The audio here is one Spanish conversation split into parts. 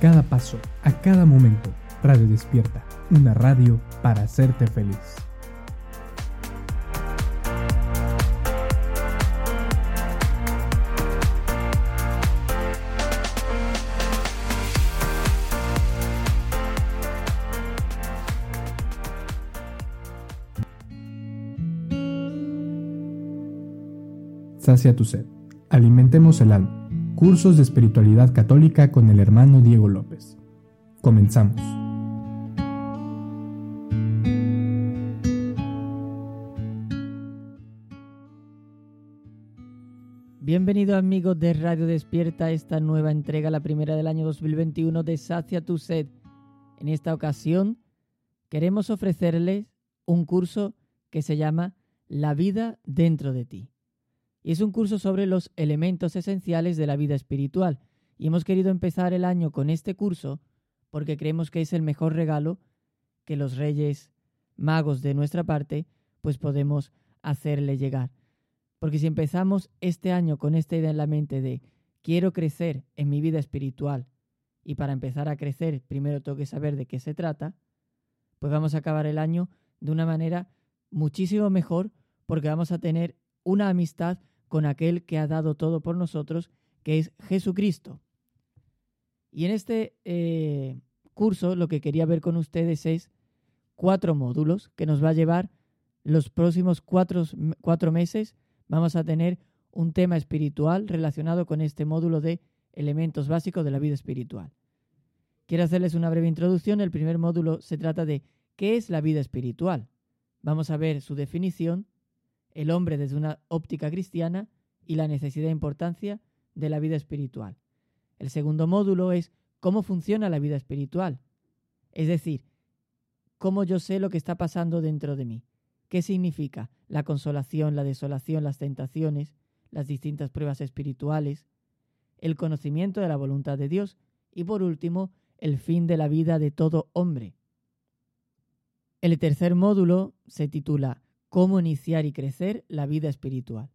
cada paso, a cada momento. Radio Despierta, una radio para hacerte feliz. Sacia tu sed. Alimentemos el alma. Cursos de espiritualidad católica con el hermano Diego López. Comenzamos. Bienvenido amigos de Radio Despierta a esta nueva entrega, la primera del año 2021 de Sacia tu sed. En esta ocasión queremos ofrecerles un curso que se llama La vida dentro de ti y es un curso sobre los elementos esenciales de la vida espiritual. Y hemos querido empezar el año con este curso porque creemos que es el mejor regalo que los reyes magos de nuestra parte pues podemos hacerle llegar. Porque si empezamos este año con esta idea en la mente de quiero crecer en mi vida espiritual y para empezar a crecer primero tengo que saber de qué se trata, pues vamos a acabar el año de una manera muchísimo mejor porque vamos a tener una amistad con aquel que ha dado todo por nosotros, que es Jesucristo. Y en este eh, curso lo que quería ver con ustedes es cuatro módulos que nos va a llevar los próximos cuatro, cuatro meses. Vamos a tener un tema espiritual relacionado con este módulo de elementos básicos de la vida espiritual. Quiero hacerles una breve introducción. El primer módulo se trata de qué es la vida espiritual. Vamos a ver su definición el hombre desde una óptica cristiana y la necesidad e importancia de la vida espiritual. El segundo módulo es cómo funciona la vida espiritual, es decir, cómo yo sé lo que está pasando dentro de mí, qué significa la consolación, la desolación, las tentaciones, las distintas pruebas espirituales, el conocimiento de la voluntad de Dios y por último, el fin de la vida de todo hombre. El tercer módulo se titula cómo iniciar y crecer la vida espiritual.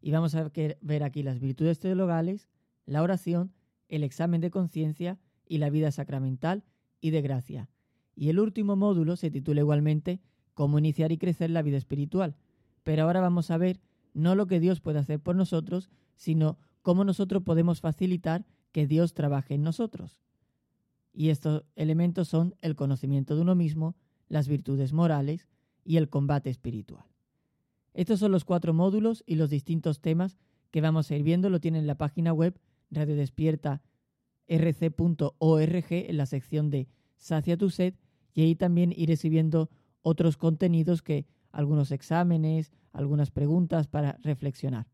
Y vamos a ver aquí las virtudes teologales, la oración, el examen de conciencia y la vida sacramental y de gracia. Y el último módulo se titula igualmente Cómo iniciar y crecer la vida espiritual. Pero ahora vamos a ver no lo que Dios puede hacer por nosotros, sino cómo nosotros podemos facilitar que Dios trabaje en nosotros. Y estos elementos son el conocimiento de uno mismo, las virtudes morales, y el combate espiritual. Estos son los cuatro módulos y los distintos temas que vamos a ir viendo. Lo tienen en la página web radiodespierta rc.org en la sección de Sacia tu sed y ahí también iré subiendo otros contenidos que algunos exámenes, algunas preguntas para reflexionar.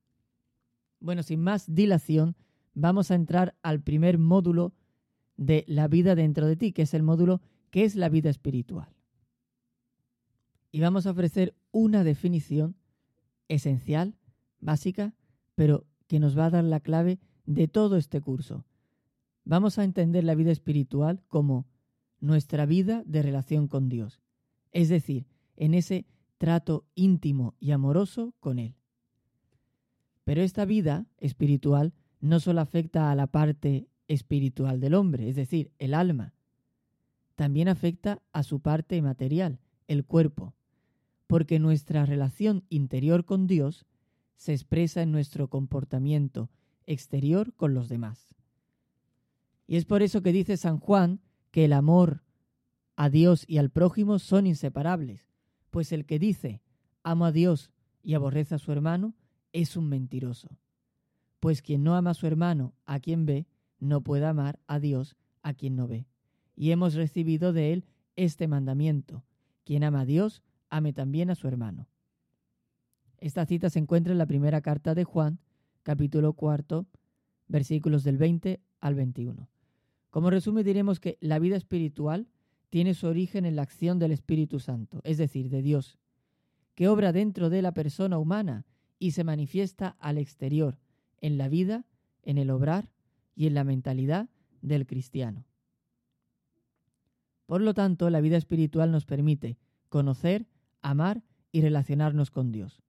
Bueno, sin más dilación, vamos a entrar al primer módulo de la vida dentro de ti, que es el módulo ¿Qué es la vida espiritual? Y vamos a ofrecer una definición esencial, básica, pero que nos va a dar la clave de todo este curso. Vamos a entender la vida espiritual como nuestra vida de relación con Dios, es decir, en ese trato íntimo y amoroso con Él. Pero esta vida espiritual no solo afecta a la parte espiritual del hombre, es decir, el alma, también afecta a su parte material, el cuerpo porque nuestra relación interior con Dios se expresa en nuestro comportamiento exterior con los demás. Y es por eso que dice San Juan que el amor a Dios y al prójimo son inseparables, pues el que dice amo a Dios y aborrece a su hermano es un mentiroso. Pues quien no ama a su hermano a quien ve, no puede amar a Dios a quien no ve. Y hemos recibido de él este mandamiento. Quien ama a Dios, ame también a su hermano. Esta cita se encuentra en la primera carta de Juan, capítulo cuarto, versículos del 20 al 21. Como resumen diremos que la vida espiritual tiene su origen en la acción del Espíritu Santo, es decir, de Dios, que obra dentro de la persona humana y se manifiesta al exterior, en la vida, en el obrar y en la mentalidad del cristiano. Por lo tanto, la vida espiritual nos permite conocer, amar y relacionarnos con Dios.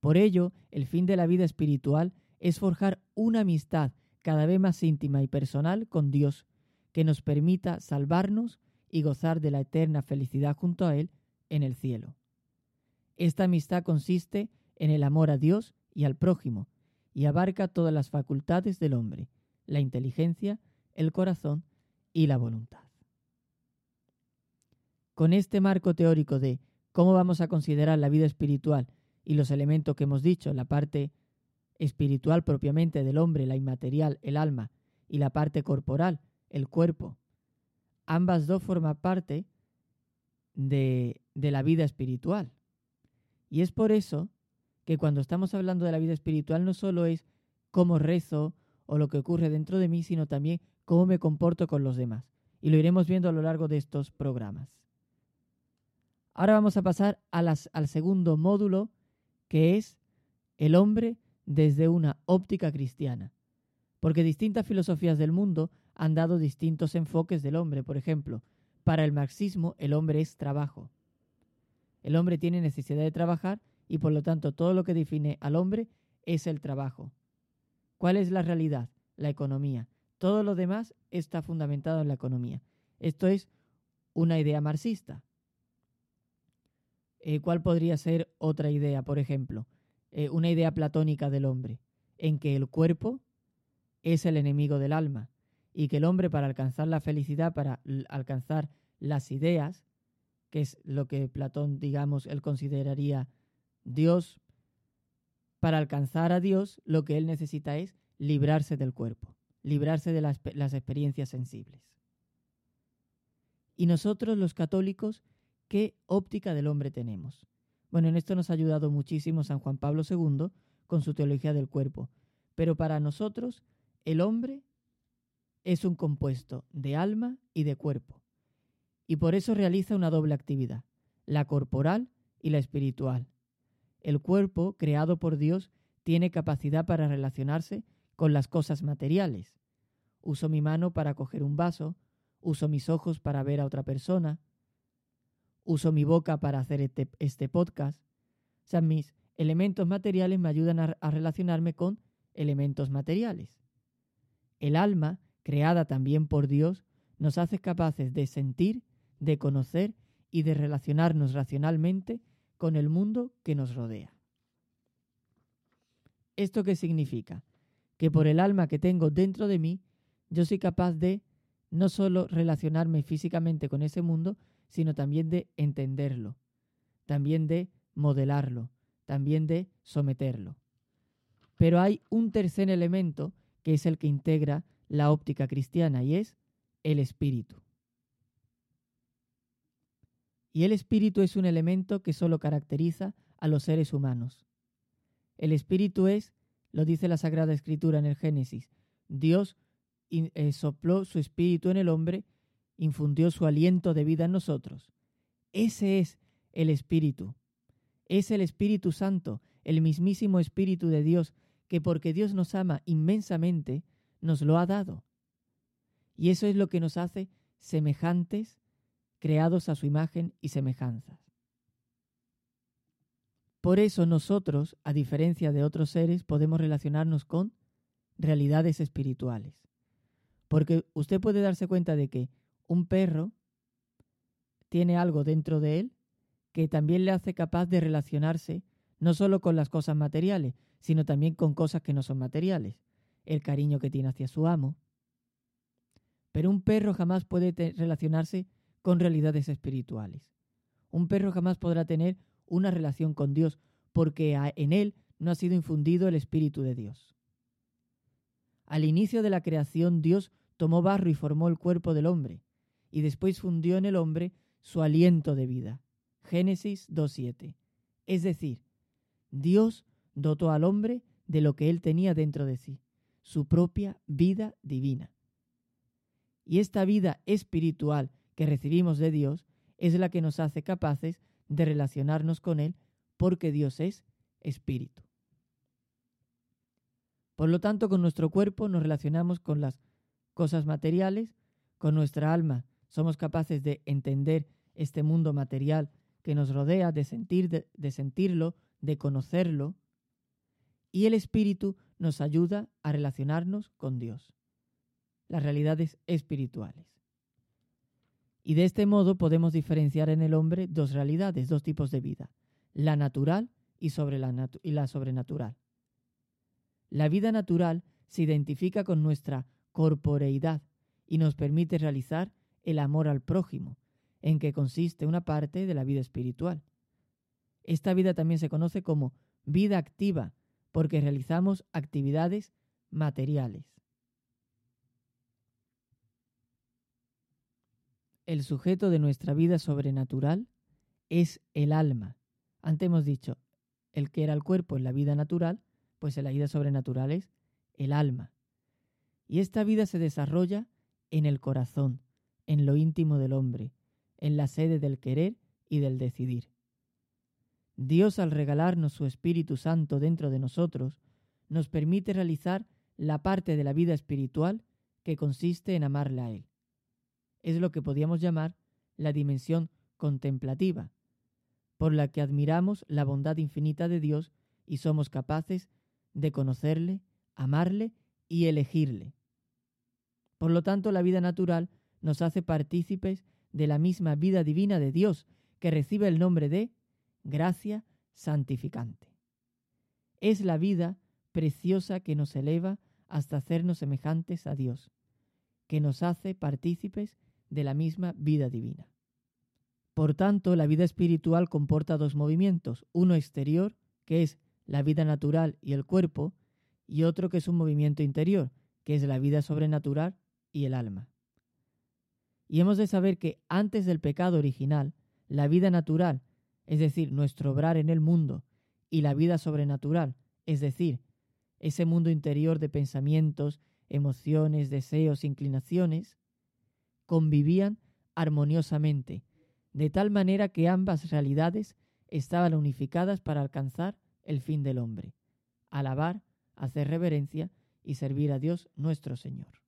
Por ello, el fin de la vida espiritual es forjar una amistad cada vez más íntima y personal con Dios, que nos permita salvarnos y gozar de la eterna felicidad junto a Él en el cielo. Esta amistad consiste en el amor a Dios y al prójimo, y abarca todas las facultades del hombre, la inteligencia, el corazón y la voluntad. Con este marco teórico de cómo vamos a considerar la vida espiritual y los elementos que hemos dicho, la parte espiritual propiamente del hombre, la inmaterial, el alma, y la parte corporal, el cuerpo, ambas dos forman parte de, de la vida espiritual. Y es por eso que cuando estamos hablando de la vida espiritual no solo es cómo rezo o lo que ocurre dentro de mí, sino también cómo me comporto con los demás. Y lo iremos viendo a lo largo de estos programas. Ahora vamos a pasar al segundo módulo, que es el hombre desde una óptica cristiana. Porque distintas filosofías del mundo han dado distintos enfoques del hombre. Por ejemplo, para el marxismo el hombre es trabajo. El hombre tiene necesidad de trabajar y por lo tanto todo lo que define al hombre es el trabajo. ¿Cuál es la realidad? La economía. Todo lo demás está fundamentado en la economía. Esto es una idea marxista. Eh, ¿Cuál podría ser otra idea, por ejemplo? Eh, una idea platónica del hombre, en que el cuerpo es el enemigo del alma y que el hombre para alcanzar la felicidad, para alcanzar las ideas, que es lo que Platón, digamos, él consideraría Dios, para alcanzar a Dios, lo que él necesita es librarse del cuerpo, librarse de las, las experiencias sensibles. Y nosotros los católicos, ¿qué óptica del hombre tenemos? Bueno, en esto nos ha ayudado muchísimo San Juan Pablo II con su teología del cuerpo, pero para nosotros el hombre es un compuesto de alma y de cuerpo y por eso realiza una doble actividad, la corporal y la espiritual. El cuerpo, creado por Dios, tiene capacidad para relacionarse con las cosas materiales. Uso mi mano para coger un vaso, uso mis ojos para ver a otra persona, uso mi boca para hacer este, este podcast. O mis elementos materiales me ayudan a, a relacionarme con elementos materiales. El alma, creada también por Dios, nos hace capaces de sentir de conocer y de relacionarnos racionalmente con el mundo que nos rodea. ¿Esto qué significa? Que por el alma que tengo dentro de mí, yo soy capaz de no solo relacionarme físicamente con ese mundo, sino también de entenderlo, también de modelarlo, también de someterlo. Pero hay un tercer elemento que es el que integra la óptica cristiana y es el espíritu. Y el espíritu es un elemento que solo caracteriza a los seres humanos. El espíritu es, lo dice la Sagrada Escritura en el Génesis, Dios eh, sopló su espíritu en el hombre, infundió su aliento de vida en nosotros. Ese es el espíritu. Es el Espíritu Santo, el mismísimo Espíritu de Dios, que porque Dios nos ama inmensamente, nos lo ha dado. Y eso es lo que nos hace semejantes creados a su imagen y semejanza. Por eso nosotros, a diferencia de otros seres, podemos relacionarnos con realidades espirituales. Porque usted puede darse cuenta de que un perro tiene algo dentro de él que también le hace capaz de relacionarse no solo con las cosas materiales, sino también con cosas que no son materiales. El cariño que tiene hacia su amo. Pero un perro jamás puede relacionarse con realidades espirituales. Un perro jamás podrá tener una relación con Dios porque en él no ha sido infundido el Espíritu de Dios. Al inicio de la creación Dios tomó barro y formó el cuerpo del hombre, y después fundió en el hombre su aliento de vida. Génesis 2.7. Es decir, Dios dotó al hombre de lo que él tenía dentro de sí, su propia vida divina. Y esta vida espiritual que recibimos de Dios es la que nos hace capaces de relacionarnos con Él porque Dios es espíritu. Por lo tanto, con nuestro cuerpo nos relacionamos con las cosas materiales, con nuestra alma somos capaces de entender este mundo material que nos rodea, de, sentir, de, sentirlo, de conocerlo, y el espíritu nos ayuda a relacionarnos con Dios. las realidades espirituales. Y de este modo podemos diferenciar en el hombre dos realidades, dos tipos de vida, la natural y la sobrenatural. La vida natural se identifica con nuestra corporeidad y nos permite realizar el amor al prójimo, en que consiste una parte de la vida espiritual. Esta vida también se conoce como vida activa, porque realizamos actividades materiales. El sujeto de nuestra vida sobrenatural es el alma. Antes hemos dicho, el que era el cuerpo en la vida natural, pues en la vida sobrenatural es el alma. Y esta vida se desarrolla en el corazón, en lo íntimo del hombre, en la sede del querer y del decidir. Dios al regalarnos su Espíritu Santo dentro de nosotros, nos permite realizar la parte de la vida espiritual que consiste en amarle a Él es lo que podríamos llamar la dimensión contemplativa, por la que admiramos la bondad infinita de Dios y somos capaces de conocerle, amarle y elegirle. Por lo tanto, la vida natural nos hace partícipes de la misma vida divina de Dios, que recibe el nombre de gracia santificante. Es la vida preciosa que nos eleva hasta hacernos semejantes a Dios, que nos hace partícipes de la misma vida divina. Por tanto, la vida espiritual comporta dos movimientos, uno exterior, que es la vida natural y el cuerpo, y otro que es un movimiento interior, que es la vida sobrenatural y el alma. Y hemos de saber que antes del pecado original, la vida natural, es decir, nuestro obrar en el mundo, y la vida sobrenatural, es decir, ese mundo interior de pensamientos, emociones, deseos, inclinaciones, convivían armoniosamente, de tal manera que ambas realidades estaban unificadas para alcanzar el fin del hombre, alabar, hacer reverencia y servir a Dios nuestro Señor.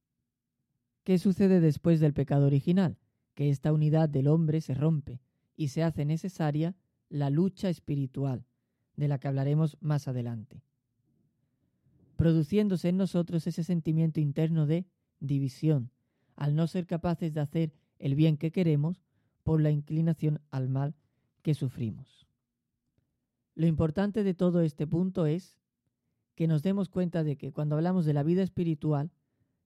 ¿Qué sucede después del pecado original? Que esta unidad del hombre se rompe y se hace necesaria la lucha espiritual, de la que hablaremos más adelante, produciéndose en nosotros ese sentimiento interno de división, al no ser capaces de hacer el bien que queremos por la inclinación al mal que sufrimos. Lo importante de todo este punto es que nos demos cuenta de que cuando hablamos de la vida espiritual,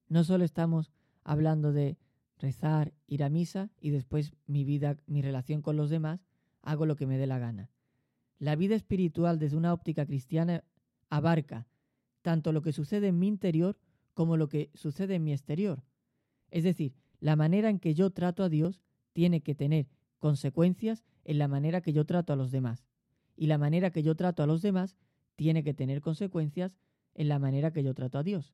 no solo estamos hablando de rezar, ir a misa y después mi vida, mi relación con los demás, hago lo que me dé la gana. La vida espiritual desde una óptica cristiana abarca tanto lo que sucede en mi interior como lo que sucede en mi exterior. Es decir, la manera en que yo trato a Dios tiene que tener consecuencias en la manera que yo trato a los demás. Y la manera que yo trato a los demás tiene que tener consecuencias en la manera que yo trato a Dios.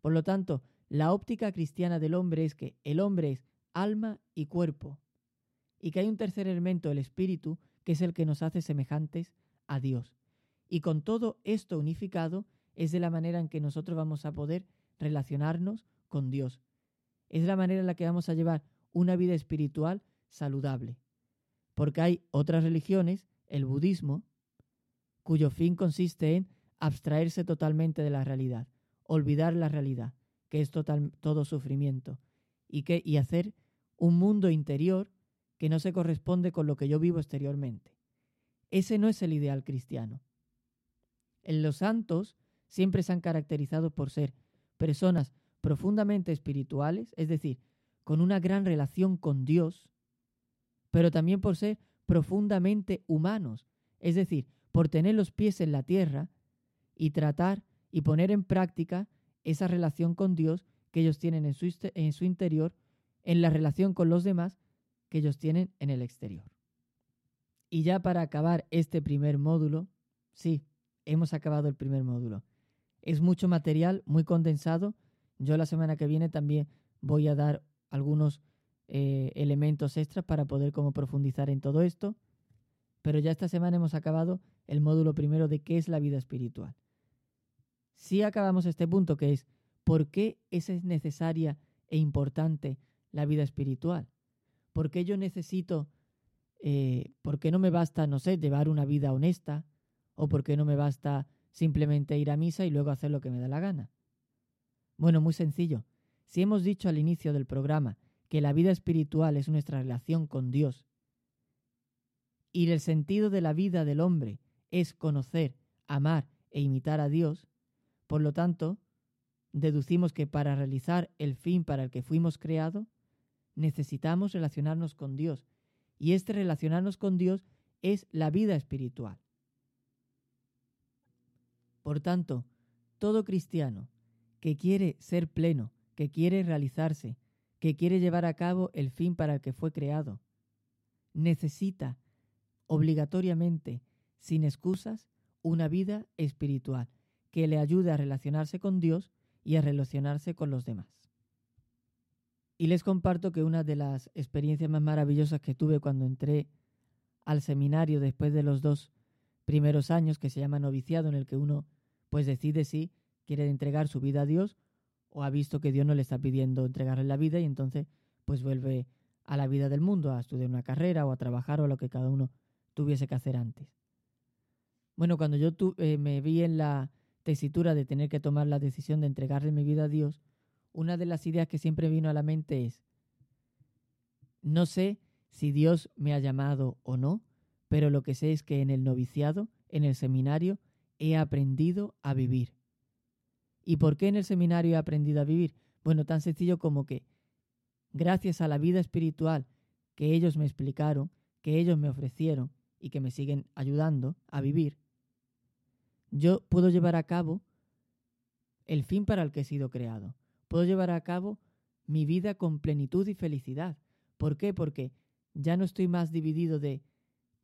Por lo tanto, la óptica cristiana del hombre es que el hombre es alma y cuerpo, y que hay un tercer elemento, el espíritu, que es el que nos hace semejantes a Dios. Y con todo esto unificado es de la manera en que nosotros vamos a poder relacionarnos con Dios, es la manera en la que vamos a llevar una vida espiritual saludable. Porque hay otras religiones, el budismo, cuyo fin consiste en abstraerse totalmente de la realidad, olvidar la realidad, que es todo sufrimiento, y, que, y hacer un mundo interior que no se corresponde con lo que yo vivo exteriormente. Ese no es el ideal cristiano. En los santos siempre se han caracterizado por ser personas profundamente espirituales, es decir, con una gran relación con Dios, pero también por ser profundamente humanos, es decir, por tener los pies en la tierra y tratar y poner en práctica esa relación con Dios que ellos tienen en su, en su interior, en la relación con los demás que ellos tienen en el exterior. Y ya para acabar este primer módulo, sí, hemos acabado el primer módulo. Es mucho material, muy condensado, yo la semana que viene también voy a dar algunos eh, elementos extras para poder como profundizar en todo esto. Pero ya esta semana hemos acabado el módulo primero de qué es la vida espiritual. Si acabamos este punto que es ¿por qué es necesaria e importante la vida espiritual? ¿Por qué yo necesito, eh, por qué no me basta, no sé, llevar una vida honesta? ¿O por qué no me basta simplemente ir a misa y luego hacer lo que me da la gana? Bueno, muy sencillo. Si hemos dicho al inicio del programa que la vida espiritual es nuestra relación con Dios y el sentido de la vida del hombre es conocer, amar e imitar a Dios, por lo tanto, deducimos que para realizar el fin para el que fuimos creados, necesitamos relacionarnos con Dios. Y este relacionarnos con Dios es la vida espiritual. Por tanto, todo cristiano que quiere ser pleno, que quiere realizarse, que quiere llevar a cabo el fin para el que fue creado, necesita obligatoriamente, sin excusas, una vida espiritual que le ayude a relacionarse con Dios y a relacionarse con los demás. Y les comparto que una de las experiencias más maravillosas que tuve cuando entré al seminario después de los dos primeros años, que se llama noviciado, en el que uno pues decide si quiere entregar su vida a Dios o ha visto que Dios no le está pidiendo entregarle la vida y entonces pues vuelve a la vida del mundo, a estudiar una carrera o a trabajar o a lo que cada uno tuviese que hacer antes. Bueno, cuando yo eh, me vi en la tesitura de tener que tomar la decisión de entregarle mi vida a Dios, una de las ideas que siempre vino a la mente es, no sé si Dios me ha llamado o no, pero lo que sé es que en el noviciado, en el seminario, he aprendido a vivir. ¿Y por qué en el seminario he aprendido a vivir? Bueno, tan sencillo como que, gracias a la vida espiritual que ellos me explicaron, que ellos me ofrecieron y que me siguen ayudando a vivir, yo puedo llevar a cabo el fin para el que he sido creado. Puedo llevar a cabo mi vida con plenitud y felicidad. ¿Por qué? Porque ya no estoy más dividido de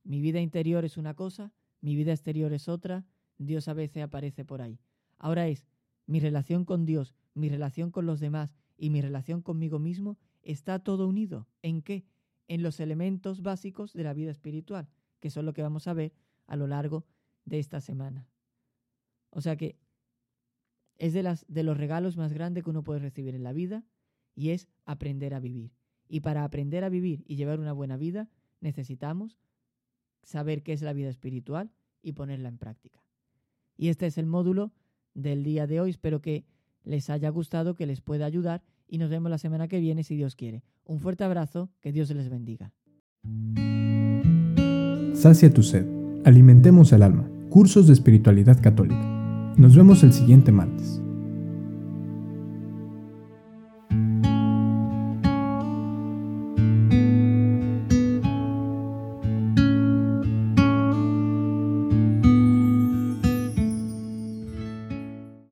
mi vida interior es una cosa, mi vida exterior es otra, Dios a veces aparece por ahí. Ahora es mi relación con Dios, mi relación con los demás y mi relación conmigo mismo está todo unido. ¿En qué? En los elementos básicos de la vida espiritual, que son lo que vamos a ver a lo largo de esta semana. O sea que es de, las, de los regalos más grandes que uno puede recibir en la vida y es aprender a vivir. Y para aprender a vivir y llevar una buena vida necesitamos saber qué es la vida espiritual y ponerla en práctica. Y este es el módulo del día de hoy. Espero que les haya gustado, que les pueda ayudar y nos vemos la semana que viene si Dios quiere. Un fuerte abrazo, que Dios les bendiga. Sacia tu sed, alimentemos el alma. Cursos de espiritualidad católica. Nos vemos el siguiente martes.